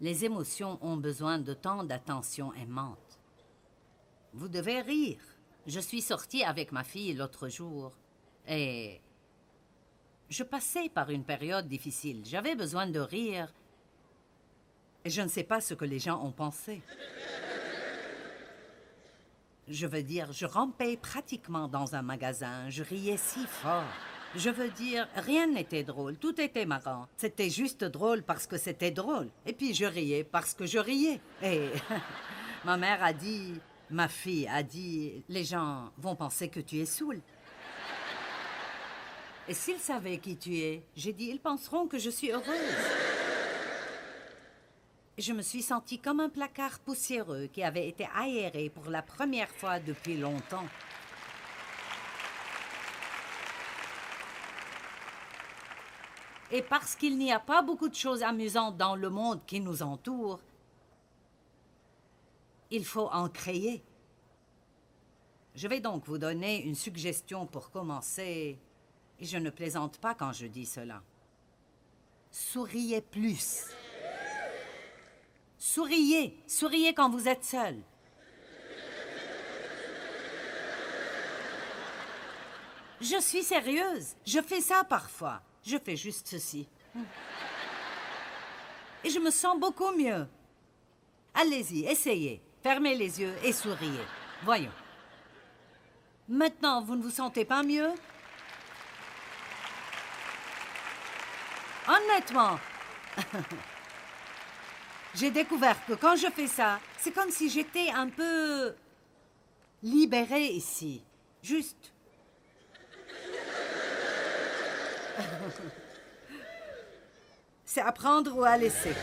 Les émotions ont besoin de tant d'attention aimante. Vous devez rire. Je suis sortie avec ma fille l'autre jour et je passais par une période difficile. J'avais besoin de rire et je ne sais pas ce que les gens ont pensé. Je veux dire, je rampais pratiquement dans un magasin, je riais si fort. Je veux dire, rien n'était drôle, tout était marrant. C'était juste drôle parce que c'était drôle. Et puis je riais parce que je riais. Et ma mère a dit, ma fille a dit, les gens vont penser que tu es saoul. Et s'ils savaient qui tu es, j'ai dit, ils penseront que je suis heureuse. Je me suis sentie comme un placard poussiéreux qui avait été aéré pour la première fois depuis longtemps. Et parce qu'il n'y a pas beaucoup de choses amusantes dans le monde qui nous entoure, il faut en créer. Je vais donc vous donner une suggestion pour commencer, et je ne plaisante pas quand je dis cela. Souriez plus. Souriez, souriez quand vous êtes seul. Je suis sérieuse, je fais ça parfois. Je fais juste ceci. Et je me sens beaucoup mieux. Allez-y, essayez. Fermez les yeux et souriez. Voyons. Maintenant, vous ne vous sentez pas mieux? Honnêtement, j'ai découvert que quand je fais ça, c'est comme si j'étais un peu libérée ici. Juste C'est à prendre ou à laisser.